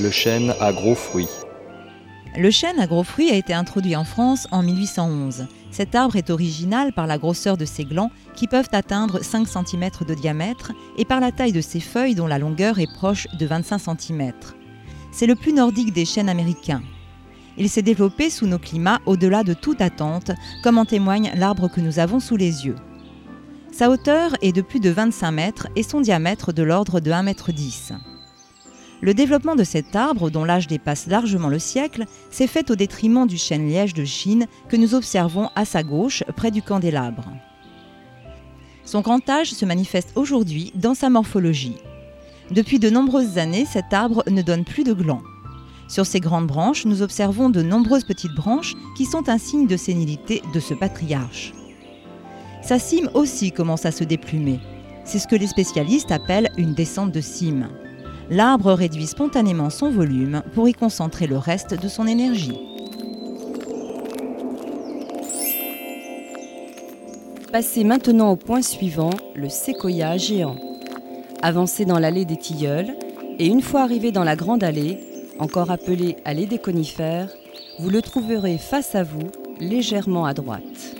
Le chêne à gros fruits. Le chêne à gros fruits a été introduit en France en 1811. Cet arbre est original par la grosseur de ses glands qui peuvent atteindre 5 cm de diamètre et par la taille de ses feuilles dont la longueur est proche de 25 cm. C'est le plus nordique des chênes américains. Il s'est développé sous nos climats au-delà de toute attente, comme en témoigne l'arbre que nous avons sous les yeux. Sa hauteur est de plus de 25 mètres et son diamètre de l'ordre de 1,10 m. Le développement de cet arbre, dont l'âge dépasse largement le siècle, s'est fait au détriment du chêne liège de Chine que nous observons à sa gauche, près du candélabre. Son grand âge se manifeste aujourd'hui dans sa morphologie. Depuis de nombreuses années, cet arbre ne donne plus de glands. Sur ses grandes branches, nous observons de nombreuses petites branches qui sont un signe de sénilité de ce patriarche. Sa cime aussi commence à se déplumer. C'est ce que les spécialistes appellent une descente de cime l'arbre réduit spontanément son volume pour y concentrer le reste de son énergie. Passez maintenant au point suivant, le séquoia géant. Avancez dans l'allée des tilleuls et une fois arrivé dans la grande allée, encore appelée allée des conifères, vous le trouverez face à vous, légèrement à droite.